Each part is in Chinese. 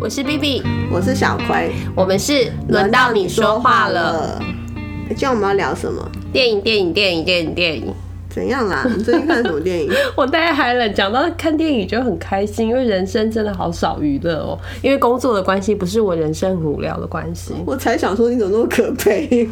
我是 B B，我是小葵，我们是轮到你说话了。今天我们要聊什么？电影，电影，电影，电影，电影。怎样啦？你最近看什么电影？我太嗨了，讲到看电影就很开心，因为人生真的好少娱乐哦。因为工作的关系，不是我人生很无聊的关系。我才想说你怎么那么可悲？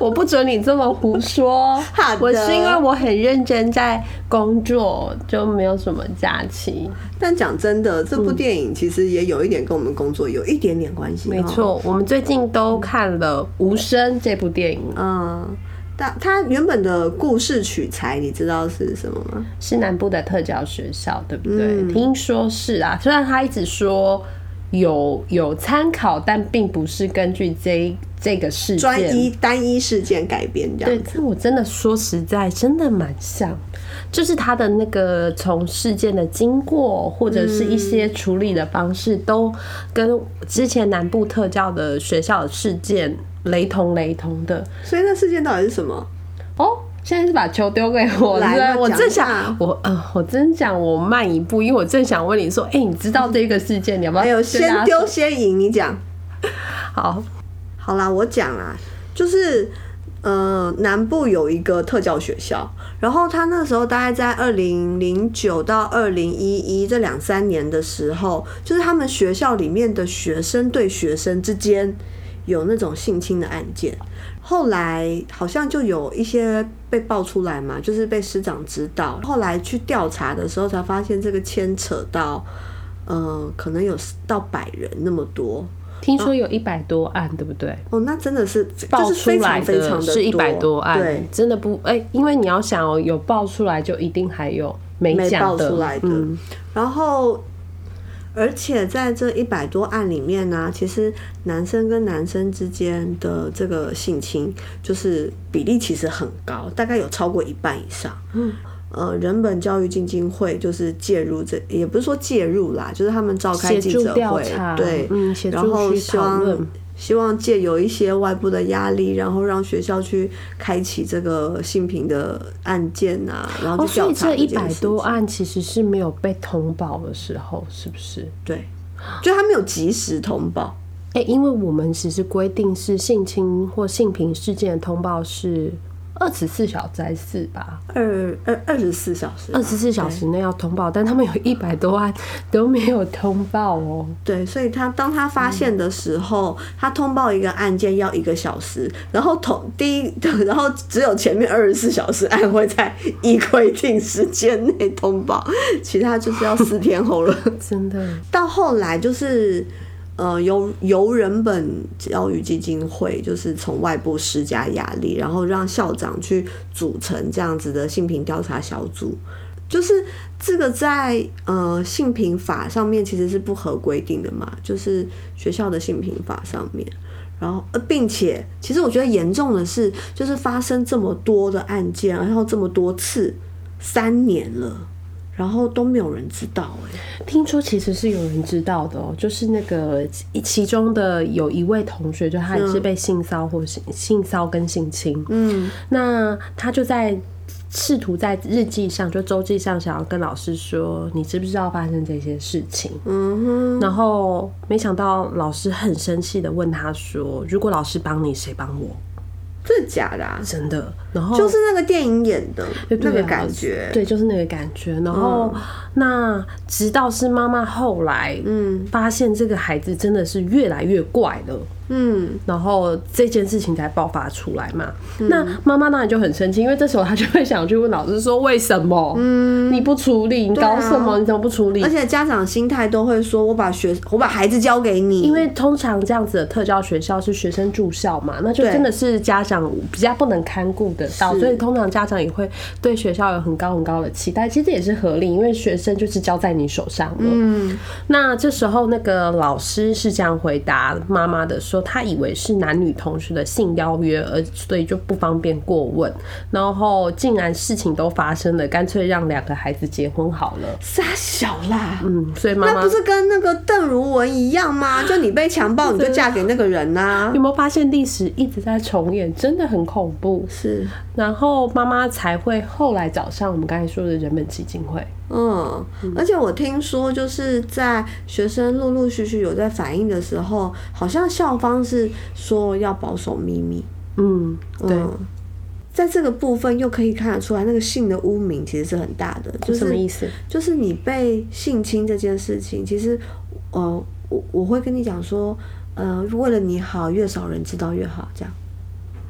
我不准你这么胡说。好的我是因为我很认真在工作，就没有什么假期。但讲真的，这部电影其实也有一点跟我们工作有一点点关系。没错，我们最近都看了《无声》这部电影，嗯，但它原本的故事取材，你知道是什么吗？是南部的特教学校，对不对？嗯听说是啊，虽然他一直说有有参考，但并不是根据这这个事件专一单一事件改编这对样，子。但我真的说实在，真的蛮像，就是他的那个从事件的经过，或者是一些处理的方式，都跟之前南部特教的学校的事件雷同雷同的。所以那事件到底是什么？哦，现在是把球丢给我，来是不是那讲一我正想下我呃，我真想我慢一步，因为我正想问你说，哎、你知道这个事件，你要不要？先丢先赢，你讲。好，好啦，我讲啊，就是呃，南部有一个特教学校，然后他那时候大概在二零零九到二零一一这两三年的时候，就是他们学校里面的学生对学生之间有那种性侵的案件。后来好像就有一些被爆出来嘛，就是被师长知道，后来去调查的时候才发现这个牵扯到，呃，可能有到百人那么多。听说有一百多案，对不对？哦，那真的是爆就是非出来常非常的的是一百多案，对，真的不哎、因为你要想哦，有爆出来就一定还有没没讲的，爆出来的。嗯，然后，而且在这一百多案里面呢、其实男生跟男生之间的这个性侵，就是比例其实很高，大概有超过一半以上。嗯。呃，人本教育基金会就是介入这，也不是说介入啦，就是他们召开记者会，对，然后希望。希望借有一些外部的压力，然后让学校去开启这个性平的案件啊，然后调查所以这一百多案其实是没有被通报的时候，是不是？对，就他没有及时通报。哎、因为我们其实规定是性侵或性平事件的通报是二十四小时还是吧？二二二十四小时，二十四小时内要通报，但他们有一百多万都没有通报哦。对，所以他当他发现的时候，他通报一个案件要一个小时，然后同第一，然后只有前面二十四小时案会在依规定时间内通报，其他就是要四天后了。真的，到后来就是。呃，由由人本教育基金会就是从外部施加压力，然后让校长去组成这样子的性平调查小组。就是这个在呃性平法上面其实是不合规定的嘛，就是学校的性平法上面。然后，呃，并且，其实我觉得严重的是，就是发生这么多的案件，然后这么多次，三年了，然后都没有人知道、哎，听说其实是有人知道的哦，就是那个其中的有一位同学，就他也是被性骚或性性骚跟性侵，嗯，那他就在试图在日记上，就周记上，想要跟老师说，你知不知道发生这些事情？嗯哼，然后没想到老师很生气的问他说：“如果老师帮你，谁帮我真的假的、啊？？”真的，然后就是那个电影演的对那个啊感觉，对，就是那个感觉。然后、那直到是妈妈后来嗯发现这个孩子真的是越来越怪了。嗯，然后这件事情才爆发出来嘛。那妈妈当然就很生气，因为这时候她就会想去问老师说：“为什么？嗯你不处理？你搞什么？你怎么不处理而？”且家长心态都会说：“我把学，我把孩子交给你。”因为通常这样子的特教学校是学生住校嘛，那就真的是家长比较不能看顾得到，所以通常家长也会对学校有很高很高的期待，其实也是合理，因为学生就是交在你手上了。嗯那这时候那个老师是这样回答妈妈的，说他以为是男女同学的性邀约，而所以就不方便过问，然后竟然事情都发生了，干脆让两个孩子结婚好了。傻小啦。嗯，所以妈妈那不是跟那个邓如文一样吗？就你被强暴，你就嫁给那个人呐、有没有发现历史一直在重演，真的很恐怖。是，然后妈妈才会后来找上我们刚才说的人本基金会。嗯，而且我听说，就是在学生陆陆续续有在反映的时候，好像校方是说要保守秘密。嗯，对，嗯，在这个部分又可以看得出来，那个性的污名其实是很大的。就是什么意思？就是你被性侵这件事情，其实，呃，我我会跟你讲说，呃，为了你好，越少人知道越好，这样。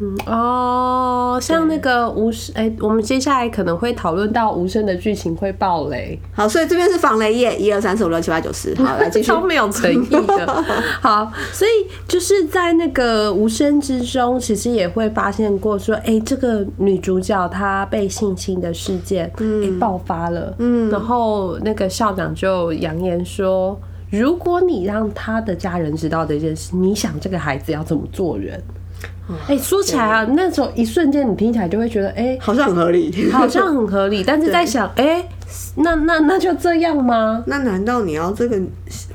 嗯哦，像那个无声，哎、我们接下来可能会讨论到无声的剧情会爆雷，好，所以这边是防雷页，一二三四五六七八九十，好，来继续。超没有诚意的。好，所以就是在那个无声之中，其实也会发现过说，哎、这个女主角她被性侵的事件，哎、爆发了，嗯，然后那个校长就扬言说。如果你让他的家人知道这件事，你想这个孩子要怎么做人？哎、说起来啊，那种一瞬间你听起来就会觉得，哎、好像很合理。好像很合理，但是在想，哎、那那那就这样吗？那难道你要这个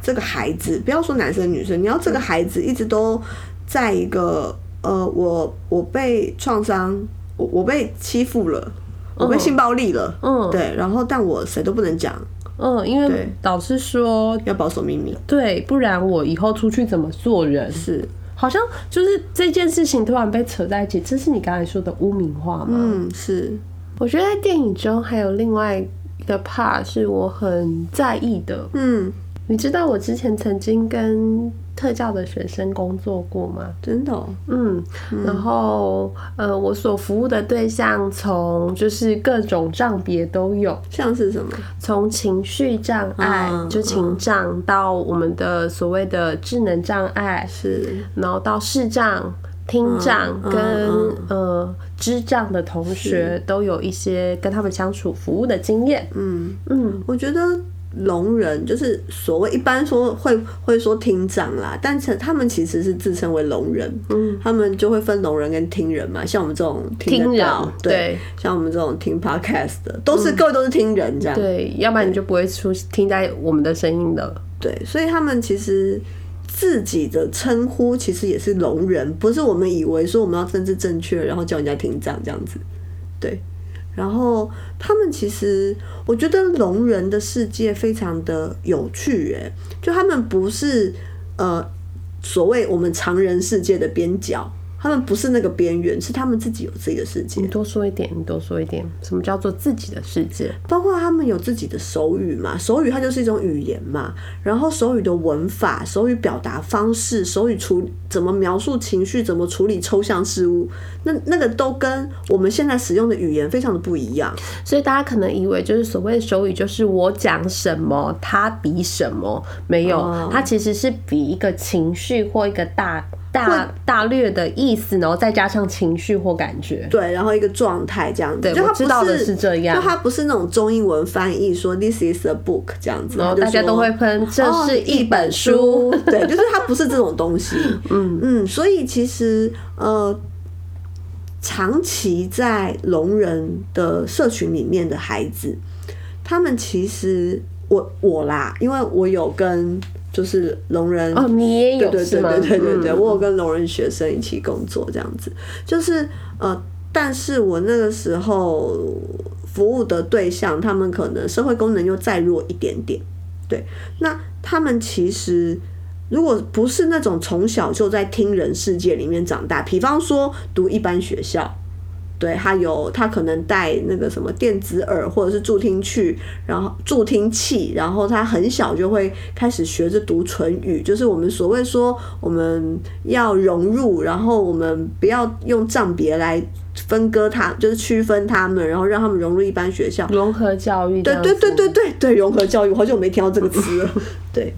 这个孩子，不要说男生女生，你要这个孩子一直都在一个呃，我我被创伤，我我被欺负了，我被性暴力了，嗯。对，然后但我谁都不能讲，嗯，因为对。老师说，要保守秘密，对，不然我以后出去怎么做人？是，好像就是这件事情突然被扯在一起，这是你刚才说的污名化吗？嗯，是，我觉得在电影中还有另外一个 part 是我很在意的。嗯，你知道我之前曾经跟特教的学生工作过吗？真的、哦，嗯，然后呃，我所服务的对象从就是各种障别都有，像是什么？从情绪障碍、嗯。就情障到我们的所谓的智能障碍，是，然后到视障、听障嗯跟、嗯。呃智障的同学都有一些跟他们相处服务的经验。嗯，嗯，我觉得聋人就是所谓一般说会会说听障啦，但是他们其实是自称为聋人，嗯，他们就会分聋人跟听人嘛，像我们这种听得到人对对，像我们这种听 podcast 的，都是、各位都是听人这样，对，要不然你就不会出听在我们的声音的。对，所以他们其实自己的称呼其实也是聋人，不是我们以为说我们要政治正确，然后叫人家听障这样子。对，然后他们其实我觉得聋人的世界非常的有趣，哎，就他们不是呃所谓我们常人世界的边角。他们不是那个边缘，是他们自己有自己的世界你。多说一点，你多说一点，什么叫做自己的世界？包括他们有自己的手语嘛，手语它就是一种语言嘛，然后手语的文法、手语表达方式、手语处怎么描述情绪、怎么处理抽象事物，那那个都跟我们现在使用的语言非常的不一样。所以大家可能以为就是所谓的手语，就是我讲什么，他比什么，没有，哦它其实是比一个情绪或一个大大大略的意思，然后再加上情绪或感觉。对，然后一个状态这样对我知道的是这样就它不是那种中英文翻译说 this is a book 这样子，然后大家都会喷，这哦是一本书。对，就是它不是这种东西。嗯嗯，所以其实呃，长期在聋人的社群里面的孩子，他们其实我我啦，因为我有跟就是聋人哦，你也有对对对？对对对我有跟聋人学生一起工作，这样子，就是呃，但是我那个时候服务的对象，他们可能社会功能又再弱一点点，对，那他们其实。如果不是那种从小就在听人世界里面长大，比方说读一般学校，对他有他可能带那个什么电子耳或者是助听器，然后助听器，然后他很小就会开始学着读唇语，就是我们所谓说我们要融入，然后我们不要用障别来分割他，就是区分他们，然后让他们融入一般学校。融合教育对对对对对对，融合教育，我好久没听到这个词了。对，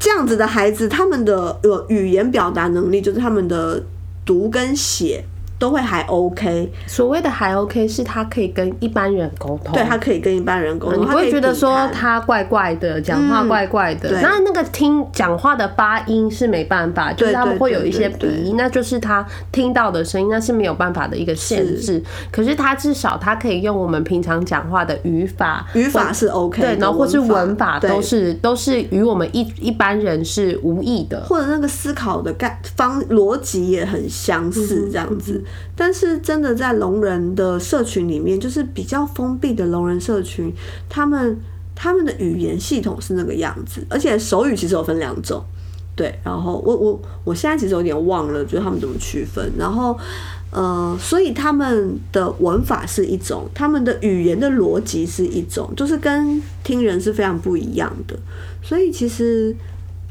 这样子的孩子，他们的呃语言表达能力，就是他们的读跟写都会还 OK，所谓的还 OK 是他可以跟一般人沟通，对他可以跟一般人沟通，嗯你不会觉得说他他怪怪的，讲话怪怪的。对那那个听讲话的发音是没办法，就是他们会有一些鼻音，那就是他听到的声音，那是没有办法的一个限制。可是他至少他可以用我们平常讲话的语法，语法是 OK，对，的然后或是文法都是都是与我们一一般人是无异的。或者那个思考的概方逻辑也很相似，这样子。但是真的在聋人的社群里面，就是比较封闭的聋人社群，他们他们的语言系统是那个样子，而且手语其实有分两种，对，然后我我我现在其实有点忘了，就是他们怎么区分，然后。呃，所以他们的文法是一种，他们的语言的逻辑是一种，就是跟听人是非常不一样的。所以其实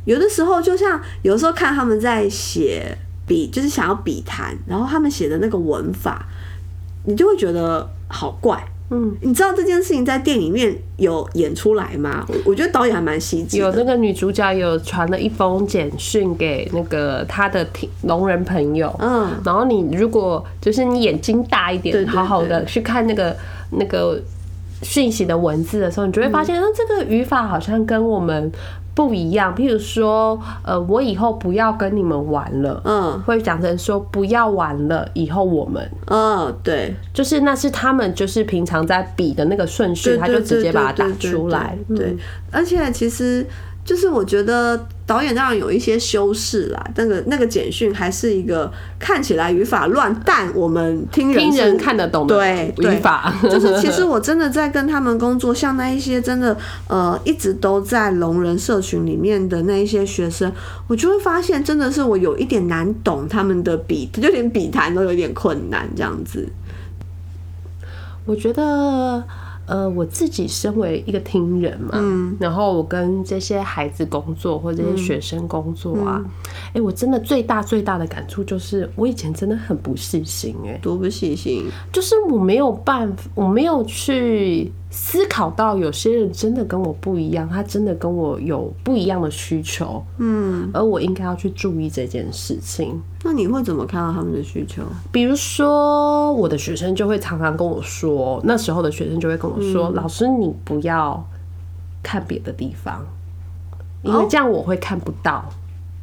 有的时候，就像有时候看他们在写笔，就是想要比谈，然后他们写的那个文法，你就会觉得好怪。嗯，你知道这件事情在电影里面有演出来吗？我我觉得导演还蛮细致。有那个女主角有传了一封简讯给那个她的聋人朋友，嗯，然后你如果就是你眼睛大一点，好好的去看那个那个讯息的文字的时候，你就会发现，那这个语法好像跟我们。不一样，譬如说，呃，我以后不要跟你们玩了，嗯，会讲成说不要玩了，以后我们，嗯，对，就是那是他们就是平常在比的那个顺序，他就直接把它打出来，对，而且其实。就是我觉得导演当然有一些修饰啦，那个那个简讯还是一个看起来语法乱，但我们听听人看得懂的语法。就是其实我真的在跟他们工作，像那一些真的呃一直都在聋人社群里面的那一些学生，我就会发现真的是我有一点难懂他们的笔，就连笔谈都有点困难这样子。我觉得。呃，我自己身为一个听人嘛，然后我跟这些孩子工作或者这些学生工作啊，哎，我真的最大最大的感触就是，我以前真的很不细心，哎，多不细心，就是我没有办法，我没有去。思考到有些人真的跟我不一样，他真的跟我有不一样的需求，嗯，而我应该要去注意这件事情。那你会怎么看到他们的需求？比如说，我的学生就会常常跟我说，那时候的学生就会跟我说：“老师，你不要看别的地方，因为这样我会看不到。”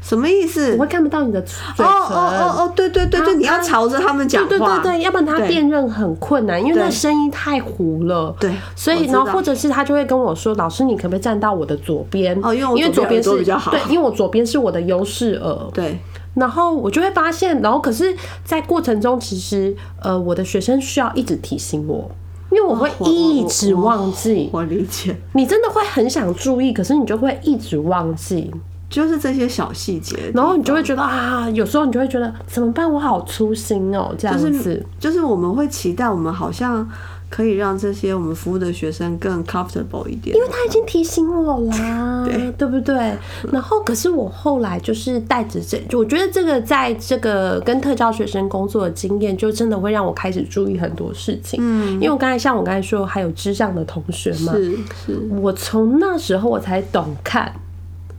什么意思？我会看不到你的嘴唇。哦哦哦哦，对对对，就你要朝着他们讲话。对对对，要不然他辨认很困难，因为那声音太糊了。对，所以然后或者是他就会跟我说：“老师，你可不可以站到我的左边？哦，因为左边是比较好。对，因为我左边是我的优势耳。对，然后我就会发现，然后可是，在过程中，其实呃，我的学生需要一直提醒我，因为我会一直忘记。我理解，你真的会很想注意，可是你就会一直忘记。就是这些小细节，然后你就会觉得啊，有时候你就会觉得怎么办？我好粗心哦，这样子。就是我们会期待，我们好像可以让这些我们服务的学生更 comfortable 一点，因为他已经提醒我啦，对对不对？然后，可是我后来就是带着这，我觉得这个在这个跟特教学生工作的经验，就真的会让我开始注意很多事情。嗯，因为我刚才像我刚才说，还有知上的同学嘛，是是，我从那时候我才懂看。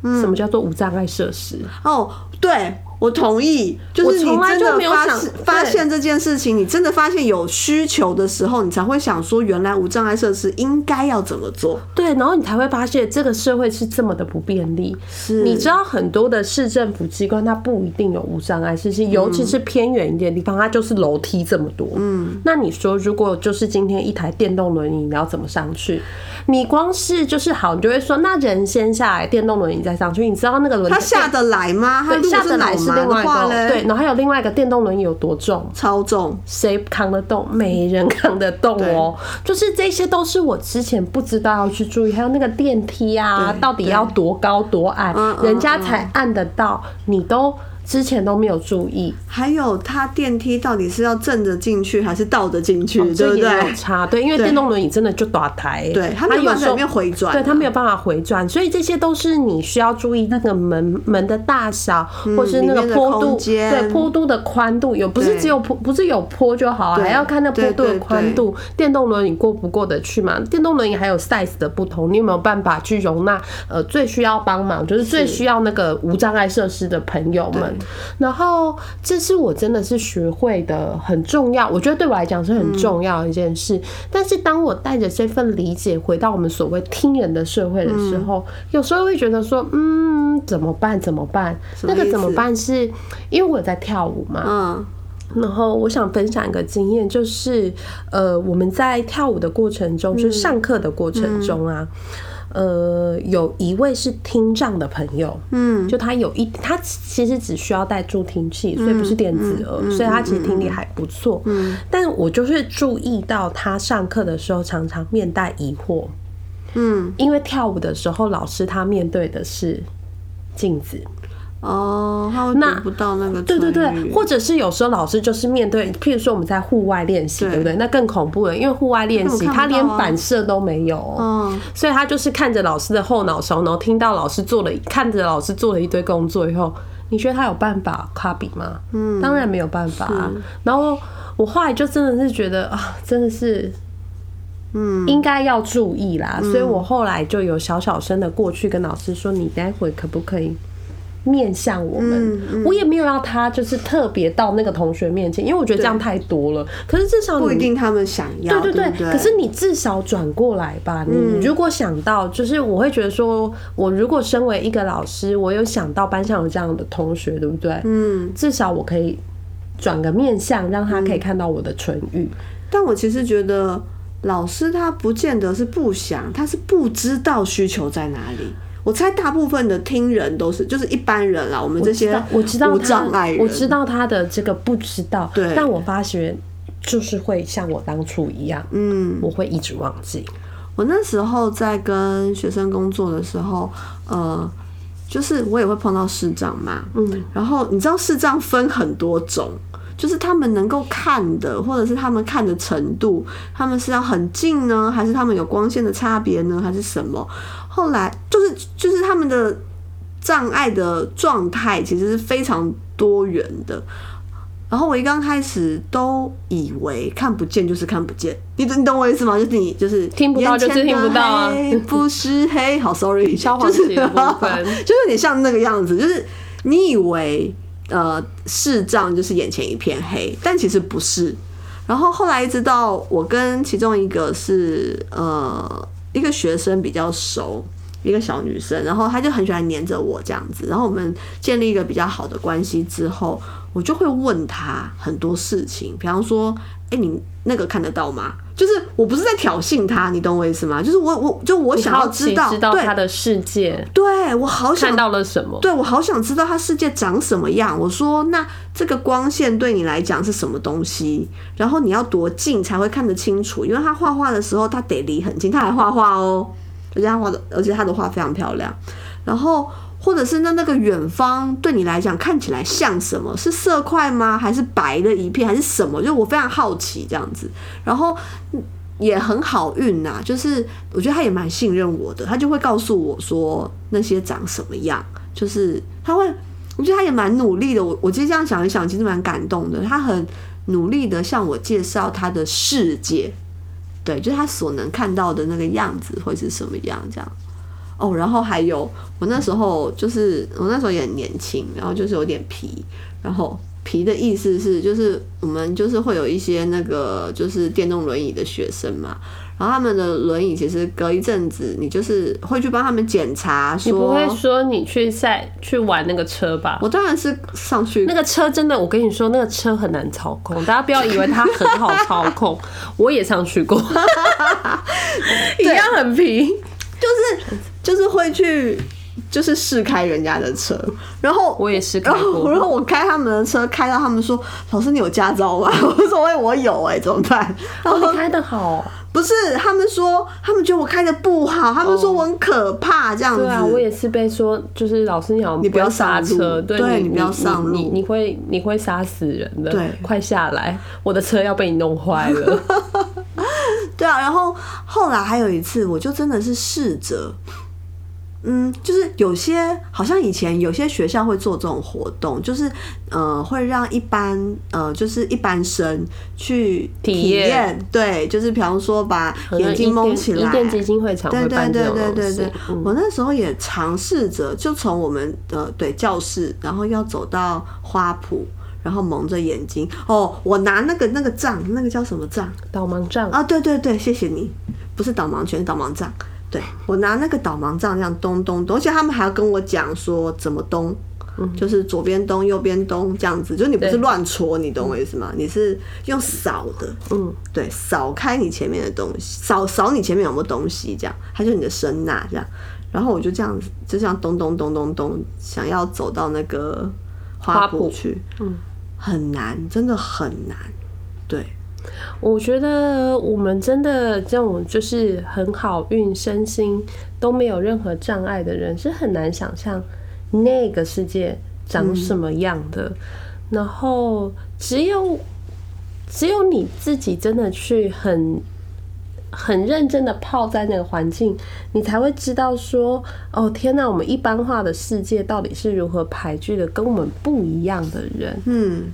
什么叫做无障碍设施？哦，对。我同意，就是你真的发发现这件事情，你真的发现有需求的时候，你才会想说，原来无障碍设施应该要怎么做？对，然后你才会发现这个社会是这么的不便利。是，你知道很多的市政府机关它不一定有无障碍设施，尤其是偏远一点的地方，它就是楼梯这么多。嗯，那你说，如果就是今天一台电动轮椅，你要怎么上去？你光是就是好，你就会说，那人先下来，电动轮椅再上去。你知道那个轮他下得来吗？他，下得来是。另外一个对，然后还有另外一个电动轮椅有多重？超重，谁扛得动？没人扛得动哦。就是这些都是我之前不知道要去注意，还有那个电梯啊，到底要多高多矮，人家才按得到，你都。之前都没有注意，还有它电梯到底是要正着进去还是倒着进去，对不对？有差，对，因为电动轮椅真的就打台，对，它有时候回转，对，它没有办法回转，所以这些都是你需要注意那个门门的大小，或是那个坡度，对，坡度的宽度有不是只有坡，不是有坡就好啊，还要看那坡度的宽度，电动轮椅过不过得去嘛？电动轮椅还有 size 的不同，你有没有办法去容纳？呃，最需要帮忙就是最需要那个无障碍设施的朋友们。然后，这是我真的是学会的很重要，我觉得对我来讲是很重要的一件事。但是，当我带着这份理解回到我们所谓听人的社会的时候，有时候会觉得说，嗯，怎么办？怎么办？那个怎么办？是因为我在跳舞嘛。嗯。然后，我想分享一个经验，就是呃，我们在跳舞的过程中，就是上课的过程中啊。呃，有一位是听障的朋友，嗯，就他有一他其实只需要带助听器，所以不是电子耳，所以他其实听力还不错。嗯，但我就是注意到他上课的时候常常面带疑惑，嗯，因为跳舞的时候老师他面对的是镜子。哦，他会读不到那个对对对，或者是有时候老师就是面对，譬如说我们在户外练习，对不对？那更恐怖了，因为户外练习他连反射都没有，嗯，所以他就是看着老师的后脑勺，然后听到老师做了，看着老师做了一堆工作以后，你觉得他有办法 copy 吗？嗯，当然没有办法。啊然后我后来就真的是觉得啊，真的是，嗯，应该要注意啦。所以我后来就有小小声的过去跟老师说，你待会可不可以？面向我们，我也没有要他就是特别到那个同学面前，因为我觉得这样太多了。可是至少不一定他们想要，对对对。可是你至少转过来吧。你如果想到，就是我会觉得说，我如果身为一个老师，我有想到班上有这样的同学，对不对？嗯，至少我可以转个面向，让他可以看到我的唇语。但我其实觉得，老师他不见得是不想，他是不知道需求在哪里。我猜大部分的听人都是就是一般人啦，我们这些我知道无障碍人，我知道他的这个不知道，对，但我发觉就是会像我当初一样，嗯，我会一直忘记。我那时候在跟学生工作的时候，呃，就是我也会碰到视障嘛，嗯，然后你知道视障分很多种。就是他们能够看的，或者是他们看的程度，他们是要很近呢，还是他们有光线的差别呢，还是什么？后来就是就是他们的障碍的状态其实是非常多元的。然后我一刚开始都以为看不见就是看不见，你你懂我意思吗？就是你就是听不到就是听不到啊，不是黑，好 sorry，消化器的部分，就是你像那个样子，就是你以为。呃，视障就是眼前一片黑，但其实不是。然后后来一直到我跟其中一个是呃一个学生比较熟，一个小女生，然后她就很喜欢黏着我这样子。然后我们建立一个比较好的关系之后，我就会问她很多事情，比方说，哎，你那个看得到吗？就是我不是在挑衅他，你懂我意思吗？就是我，我就我想要知道，知道他的世界。对我好想看到了什么？对我好想知道他世界长什么样。我说，那这个光线对你来讲是什么东西？然后你要多近才会看得清楚？因为他画画的时候，他得离很近，他还画画哦，而且他画的，而且他的画非常漂亮。然后。或者是那那个远方对你来讲看起来像什么？是色块吗？还是白的一片？还是什么？就我非常好奇这样子，然后也很好运呐。就是我觉得他也蛮信任我的，他就会告诉我说那些长什么样。就是他会，我觉得他也蛮努力的。我我其实这样想一想，其实蛮感动的。他很努力的向我介绍他的世界，对，就是他所能看到的那个样子会是什么样这样。哦，然后还有我那时候就是我那时候也很年轻，然后就是有点皮，然后皮的意思是就是我们就是会有一些那个就是电动轮椅的学生嘛，然后他们的轮椅其实隔一阵子你就是会去帮他们检查，你不会说你去赛去玩那个车吧？我当然是上去那个车真的，我跟你说那个车很难操控，大家不要以为它很好操控，我也上去过，一样很皮，就是。就是会去，就是试开人家的车，然后我也是开过，然后我开他们的车，开到他们说：“老师，你有驾照吗？” 我说：“喂，我有，哎，怎么办？”然后你开的好，不是他们说，他们觉得我开的不好，他们说我很可怕，这样子。对啊，我也是被说，就是老师你好，你不要刹车，对你不要上路，你你会你会杀死人的，对，快下来，我的车要被你弄坏了。对啊，然后后来还有一次，我就真的是试着。嗯，就是有些好像以前有些学校会做这种活动，就是呃会让一般呃就是一般生去体验，对，就是比方说把眼睛蒙起来，电基金会常会办对对对对对，我那时候也尝试着，就从我们的对教室，然后要走到花圃，然后蒙着眼睛，哦，我拿那个那个杖，那个叫什么杖？导盲杖。啊，对对对，谢谢你，不是导盲犬，导盲杖。对我拿那个导盲杖这样咚咚咚，而且他们还要跟我讲说怎么咚，就是左边咚右边咚这样子，就是你不是乱戳，你懂我意思吗？你是用扫的，嗯，对，扫开你前面的东西，扫扫你前面有没有东西，这样，它就是你的声呐这样。然后我就这样子，就这样咚咚咚咚咚，想要走到那个花圃。去，嗯，很难，真的很难，对，我觉得我们真的这种就是很好运，身心都没有任何障碍的人，是很难想象那个世界长什么样的。然后只有只有你自己真的去很很认真的泡在那个环境，你才会知道说，哦天呐，我们一般化的世界到底是如何排拒的跟我们不一样的人。嗯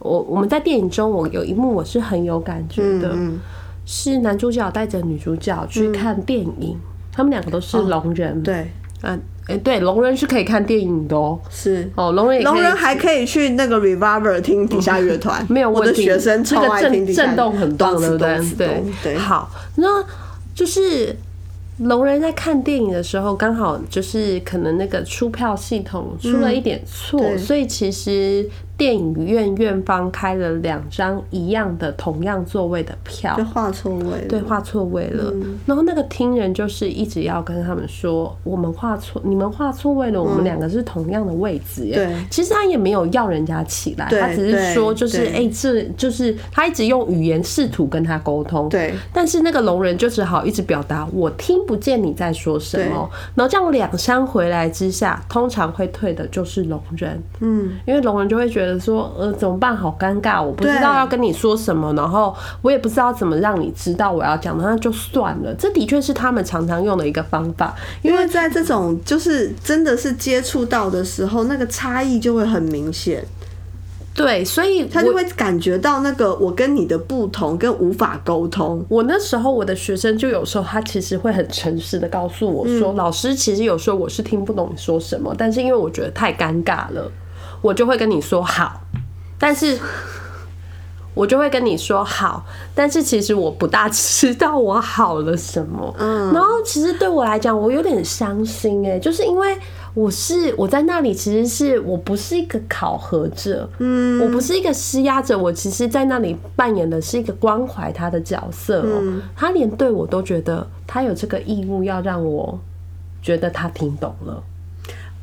我我们在电影中，我有一幕我是很有感觉的，嗯是男主角带着女主角去看电影，他们两个都是聋人。，对，嗯、哎、对，聋人是可以看电影的哦、是。哦，聋人也可以聋人还可以去那个 Revolver 听底下乐团，没有我的。学生超那个震爱听底下震动很棒，动对不对？动？对。对，好，那就是聋人在看电影的时候，刚好就是可能那个出票系统出了一点错，对。所以其实电影院院方开了两张一样的同样座位的票就。画错位了。对，画错位了。然后那个听人就是一直要跟他们说，我们画错，你们画错位了，我们两个是同样的位置耶。对其实他也没有要人家起来，他只是说，就是对哎、这就是他一直用语言试图跟他沟通。对但是那个聋人就只好一直表达我听不见你在说什么，然后这样两相回来之下，通常会退的就是聋人，嗯，因为聋人就会觉得说，呃，怎么办？好尴尬，我不知道要跟你说什么，然后我也不知道怎么让你知道我要讲的，那就算了。这的确是他们常常用的一个方法，因为在这种就是真的是接触到的时候，那个差异就会很明显，对，所以他就会感觉到那个我跟你的不同，跟无法沟通。我那时候我的学生就有时候他其实会很诚实的告诉我说，老师其实有时候我是听不懂你说什么，但是因为我觉得太尴尬了，我就会跟你说好，但是。我就会跟你说好，但是其实我不大知道我好了什么。嗯，然后其实对我来讲，我有点伤心哎、就是因为我是我在那里，其实是我不是一个考核者，嗯，我不是一个施压者，我其实在那里扮演的是一个关怀他的角色哦、他连对我都觉得他有这个义务要让我觉得他听懂了。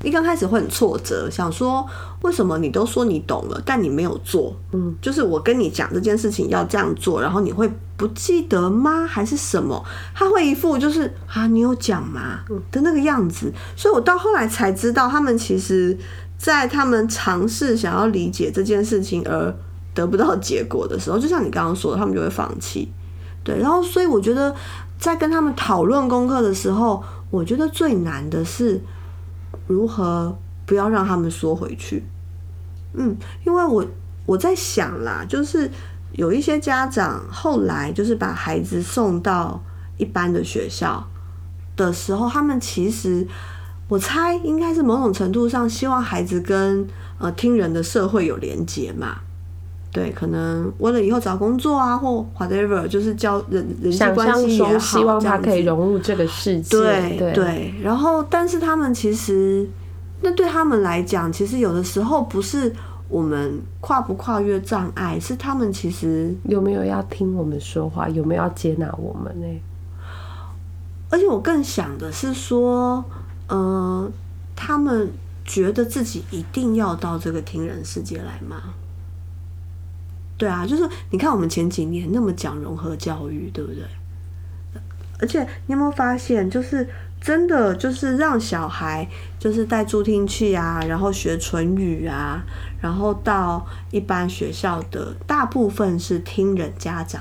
一刚开始会很挫折，想说为什么你都说你懂了，但你没有做？嗯，就是我跟你讲这件事情要这样做，然后你会不记得吗？还是什么？他会一副就是啊，你有讲吗的那个样子。所以我到后来才知道，他们其实在他们尝试想要理解这件事情而得不到结果的时候，就像你刚刚说的，他们就会放弃。对，然后所以我觉得在跟他们讨论功课的时候，我觉得最难的是如何不要让他们缩回去。嗯，因为我我在想啦，就是有一些家长后来就是把孩子送到一般的学校的时候，他们其实我猜应该是某种程度上希望孩子跟呃听人的社会有连接嘛。对，可能为了以后找工作啊，或 whatever，就是交人人际关系也好，中希望他可以融入这个世界，对对，然后但是他们其实，那对他们来讲，其实有的时候不是我们跨不跨越障碍，是他们其实，有没有要听我们说话？有没有要接纳我们呢？而且我更想的是说，呃，他们觉得自己一定要到这个听人世界来吗？对啊，就是你看我们前几年那么讲融合教育，对不对？而且你有没有发现，就是真的就是让小孩就是带助听器啊，然后学唇语啊，然后到一般学校的大部分是听人家长，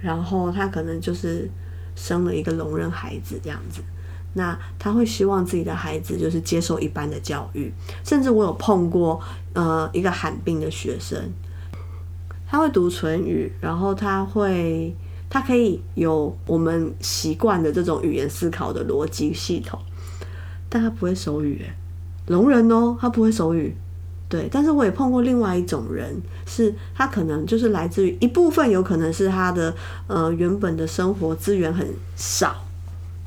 然后他可能就是生了一个聋人孩子这样子。那他会希望自己的孩子就是接受一般的教育，甚至我有碰过呃一个罕病的学生，他会读唇语，然后他会，他可以有我们习惯的这种语言思考的逻辑系统，但他不会手语，诶，聋人哦，他不会手语。对，但是我也碰过另外一种人，是他可能就是来自于一部分，有可能是他的呃原本的生活资源很少，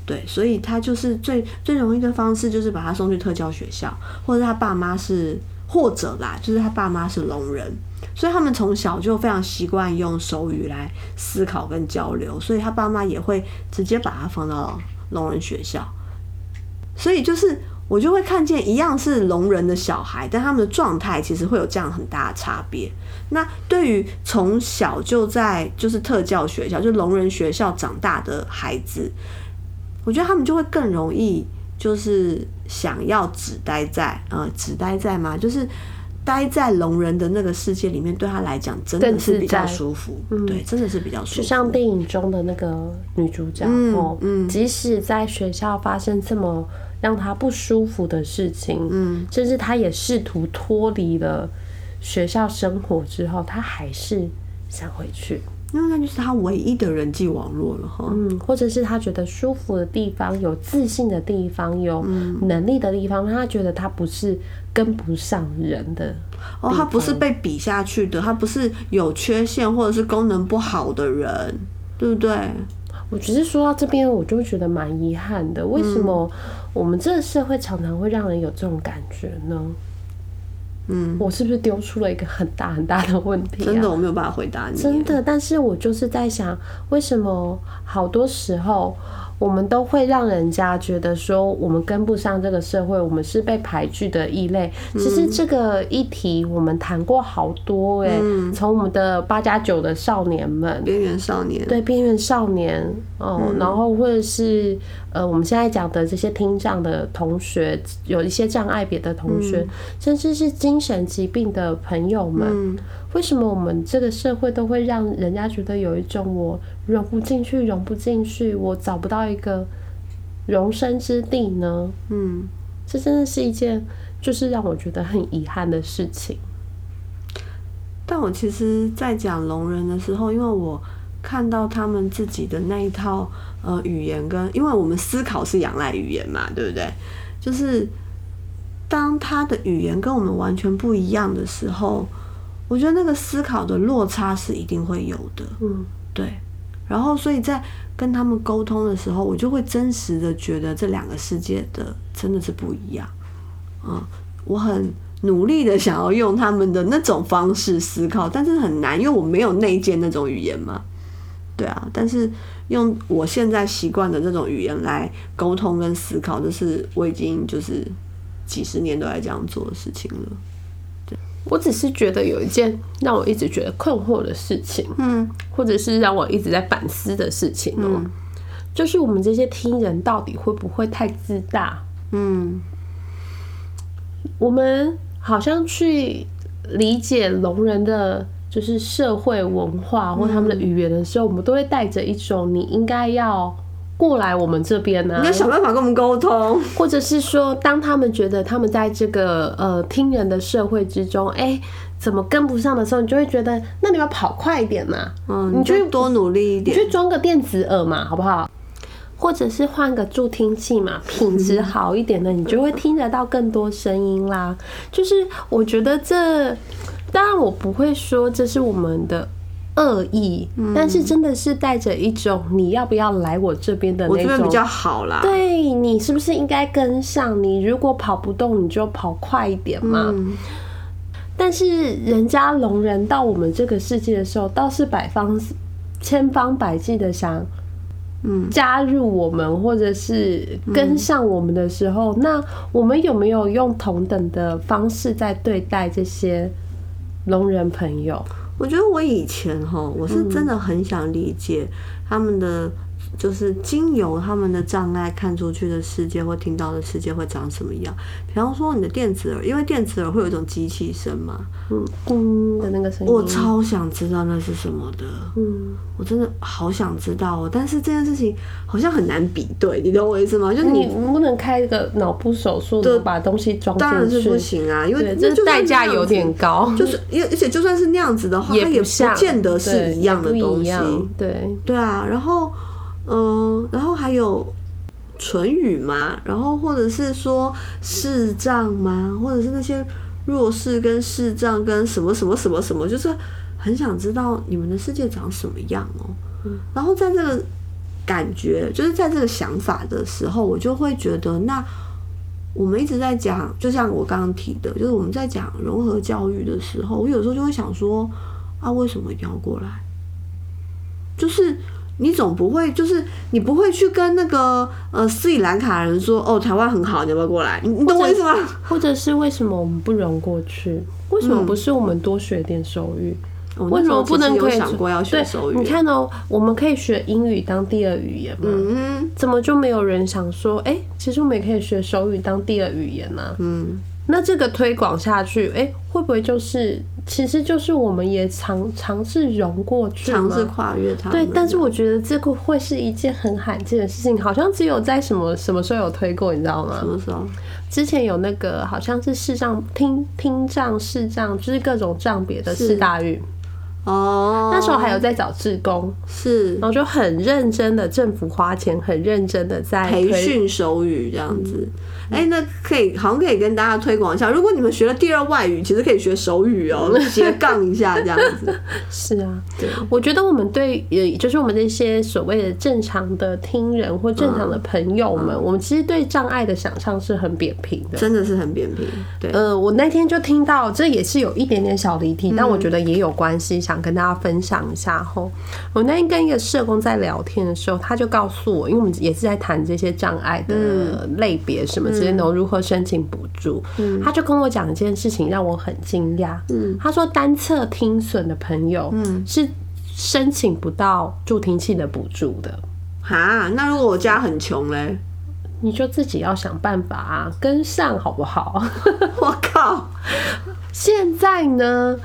对，所以他就是最最容易的方式，就是把他送去特教学校，或者他爸妈是，或者啦，就是他爸妈是聋人，所以他们从小就非常习惯用手语来思考跟交流，所以他爸妈也会直接把他放到聋人学校，所以就是我就会看见一样是聋人的小孩，但他们的状态其实会有这样很大的差别。那对于从小就在就是特教学校，就聋人学校长大的孩子。我觉得他们就会更容易，就是想要只待在呃，只待在嘛，就是待在聋人的那个世界里面，对他来讲真的是比较舒服，对，真的是比较舒服。就像电影中的那个女主角哦，即使在学校发生这么让她不舒服的事情，嗯，甚至她也试图脱离了学校生活之后，她还是想回去。因为那就是他唯一的人际网络了哈，嗯，或者是他觉得舒服的地方、有自信的地方、有能力的地方，他觉得他不是跟不上人的哦，他不是被比下去的，他不是有缺陷或者是功能不好的人，对不对？我只是说到这边，我就觉得蛮遗憾的。为什么我们这个社会常常会让人有这种感觉呢？嗯，我是不是丢出了一个很大很大的问题？真的，我没有办法回答你。真的，但是我就是在想，为什么好多时候。我们都会让人家觉得说我们跟不上这个社会，我们是被排拒的异类。其实这个议题我们谈过好多哎，从我们的八加九的少年们，边缘少年，对边缘少年哦，然后或者是呃我们现在讲的这些听障的同学，有一些障碍别的同学，甚至是精神疾病的朋友们。为什么我们这个社会都会让人家觉得有一种我融不进去、融不进去，我找不到一个容身之地呢？嗯，这真的是一件就是让我觉得很遗憾的事情。但我其实，在讲聋人的时候，因为我看到他们自己的那一套呃语言，跟因为我们思考是仰赖语言嘛，对不对？就是当他的语言跟我们完全不一样的时候。我觉得那个思考的落差是一定会有的，嗯，对。然后，所以在跟他们沟通的时候，我就会真实的觉得这两个世界的真的是不一样，嗯，我很努力的想要用他们的那种方式思考，但是很难，因为我没有内建那种语言嘛，对啊。但是用我现在习惯的这种语言来沟通跟思考，这是我已经就是几十年都在这样做的事情了。我只是觉得有一件让我一直觉得困惑的事情，嗯，或者是让我一直在反思的事情哦，就是我们这些听人到底会不会太自大？嗯，我们好像去理解聋人的就是社会文化或他们的语言的时候，我们都会带着一种你应该要。过来我们这边呢，你要想办法跟我们沟通，或者是说，当他们觉得他们在这个呃听人的社会之中，哎，怎么跟不上的时候，你就会觉得，那你要跑快一点嘛，嗯，你就多努力一点，你去装个电子耳嘛，好不好？或者是换个助听器嘛，品质好一点的，你就会听得到更多声音啦。就是我觉得这，当然我不会说这是我们的。恶意，但是真的是带着一种你要不要来我这边的那种比较好啦。对你是不是应该跟上？你如果跑不动，你就跑快一点嘛。但是人家龙人到我们这个世界的时候，倒是百方千方百计的想，嗯，加入我们或者是跟上我们的时候，那我们有没有用同等的方式在对待这些聋人朋友？我觉得我以前哈，我是真的很想理解他们的。就是经由他们的障碍看出去的世界或听到的世界会长什么样？比方说你的电子耳，因为电子耳会有一种机器声嘛，嗯，嗡的那个声音，我超想知道那是什么的，嗯，我真的好想知道哦。但是这件事情好像很难比对，你懂我意思吗？就是你不能开一个脑部手术的把东西装当然是不行啊，因为这代价有点高，就是因而且就算是那样子的话，它也不见得是一样的东西，对对啊，然后。嗯，然后还有唇语吗？然后或者是说视障吗？或者是那些弱势跟视障跟什么什么什么什么，就是很想知道你们的世界长什么样哦。然后在这个感觉，就是在这个想法的时候，我就会觉得，那我们一直在讲，就像我刚刚提的，就是我们在讲融合教育的时候，我有时候就会想说，啊，为什么一定要过来？就是你总不会，就是你不会去跟那个呃斯里兰卡人说，哦，台湾很好，你要不要过来？你你懂我意思吗？或者是为什么我们不融过去？为什么不是我们多学点手语？为什么不能可以想过要学手语？你看哦，我们可以学英语当第二语言嘛？嗯，怎么就没有人想说，哎，其实我们也可以学手语当第二语言呢？嗯，那这个推广下去，哎，会不会就是，其实就是我们也尝尝试融过去，尝试跨越它？对，但是我觉得这个会是一件很罕见的事情，好像只有在什么什么时候有推过，你知道吗？什么时候？之前有那个好像是视障听听障视障，就是各种障别的四大运。哦，那时候还有在找志工，是，然后就很认真的，政府花钱很认真的在培训手语这样子。哎，那可以，好像可以跟大家推广一下。如果你们学了第二外语，其实可以学手语哦，斜杠一下这样子。是啊，对，我觉得我们对，也就是我们那些所谓的正常的听人或正常的朋友们，我们其实对障碍的想象是很扁平的，真的是很扁平。对，呃，我那天就听到，这也是有一点点小离题，但我觉得也有关系，想跟大家分享一下。吼，我那天跟一个社工在聊天的时候，他就告诉我，因为我们也是在谈这些障碍的类别什么。如何申请补助？他就跟我讲一件事情，让我很惊讶。他说单侧听损的朋友是申请不到助听器的补助的。哈，那如果我家很穷嘞，你就自己要想办法啊，跟上好不好？我靠！现在呢？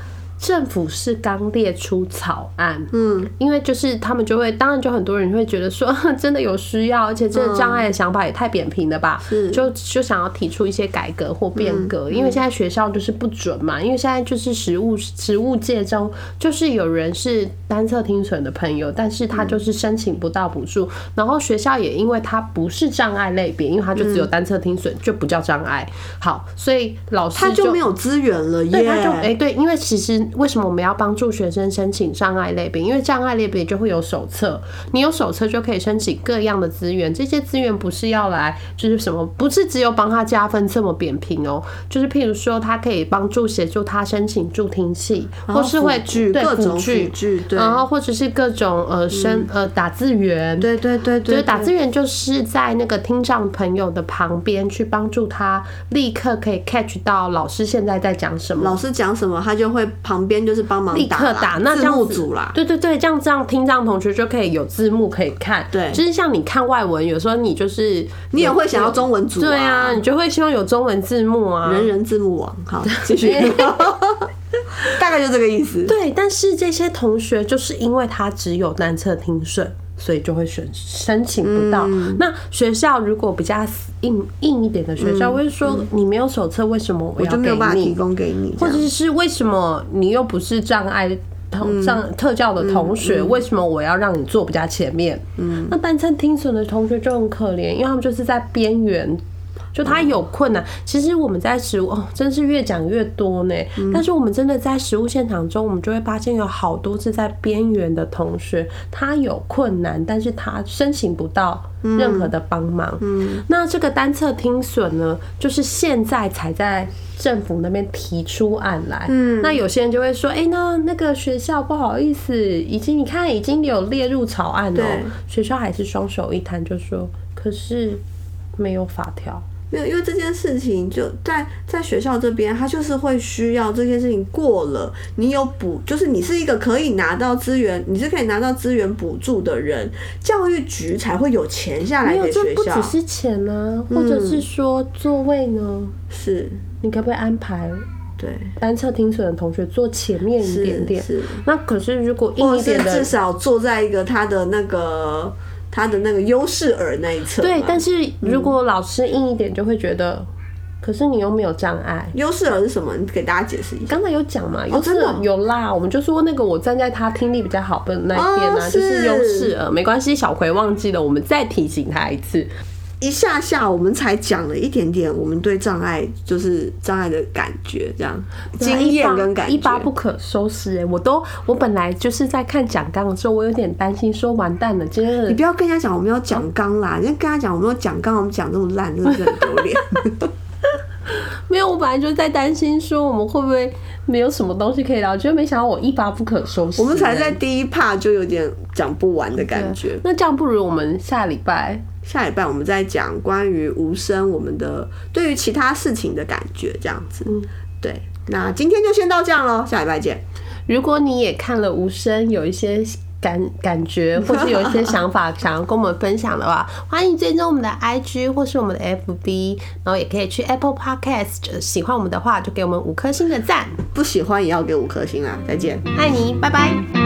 政府是刚列出草案，嗯，因为就是他们就会，当然就很多人会觉得说，真的有需要，而且这个障碍的想法也太扁平了吧，是，就就想要提出一些改革或变革，因为现在学校就是不准嘛，因为现在就是实物实物界中，就是有人是单侧听损的朋友，但是他就是申请不到补助，然后学校也因为他不是障碍类别，因为他就只有单侧听损，就不叫障碍，好，所以老师他就没有资源了，对，他就哎对，因为其实。为什么我们要帮助学生申请障碍类别？因为障碍类别就会有手册，你有手册就可以申请各样的资源。这些资源不是要来就是什么，不是只有帮他加分这么扁平哦。就是譬如说，他可以帮助协助他申请助听器，或是会举各种辅具，然后或者是各种呃申呃打字员，对对对对，就是打字员就是在那个听障朋友的旁边去帮助他，立刻可以 catch 到老师现在在讲什么，老师讲什么，他就会旁。边就是帮忙立刻打，那字幕组啦，对对对，这样这样听障同学就可以有字幕可以看，对，就是像你看外文，有时候你就是你也会想要中文组，对啊，你就会希望有中文字幕啊，人人字幕网，好，继续，大概就这个意思，对，但是这些同学就是因为他只有单侧听顺。所以就会选申请不到。那学校如果比较硬硬一点的学校，会说你没有手册，为什么我要给你？提供给你，或者是为什么你又不是障碍同障特教的同学，为什么我要让你坐比较前面？嗯，那单侧听损的同学就很可怜，因为他们就是在边缘。就他有困难，其实我们在食物哦，真是越讲越多呢。但是我们真的在食物现场中，我们就会发现有好多是在边缘的同学，他有困难，但是他申请不到任何的帮忙。嗯，那这个单侧听损呢，就是现在才在政府那边提出案来。嗯，那有些人就会说，哎，那那个学校不好意思，已经你看已经有列入草案了，学校还是双手一摊，就说可是没有法条。没有，因为这件事情就在在学校这边，他就是会需要这件事情过了，你有补，就是你是一个可以拿到资源，你是可以拿到资源补助的人，教育局才会有钱下来给学校。不只是钱呢，或者是说座位呢？是，你可不可以安排？对，单侧听损的同学坐前面一点点。是，那可是如果硬一点的，至少坐在一个他的那个。他的那个优势耳那一侧，对，但是如果老师硬一点，就会觉得，可是你又没有障碍。优势耳是什么？你给大家解释一下。刚才有讲嘛，优势耳有啦，我们就说那个我站在他听力比较好的那一边呢，就是优势耳，没关系。小葵忘记了，我们再提醒他一次。一下下我们才讲了一点点我们对障碍就是障碍的感觉，这样经验跟感觉一发不可收拾哎、我都我本来就是在看讲纲的时候，我有点担心说完蛋了，今天的你不要跟人家讲我们要讲纲啦，你要跟他讲我们要讲纲，我们讲这么烂，真的是很丢脸。没有，我本来就在担心说我们会不会没有什么东西可以聊，结果没想到我一发不可收拾、我们才哎在第一 part 就有点讲不完的感觉。那这样不如我们下礼拜下礼拜我们再讲关于无声我们的对于其他事情的感觉，这样子。对，那今天就先到这样喽，下礼拜见。如果你也看了无声，有一些感感觉，或是有一些想法 想要跟我们分享的话，欢迎追踪我们的 IG 或是我们的 FB，然后也可以去 Apple Podcast。喜欢我们的话，就给我们五颗星的赞，不喜欢也要给五颗星啦，再见。爱你，拜拜。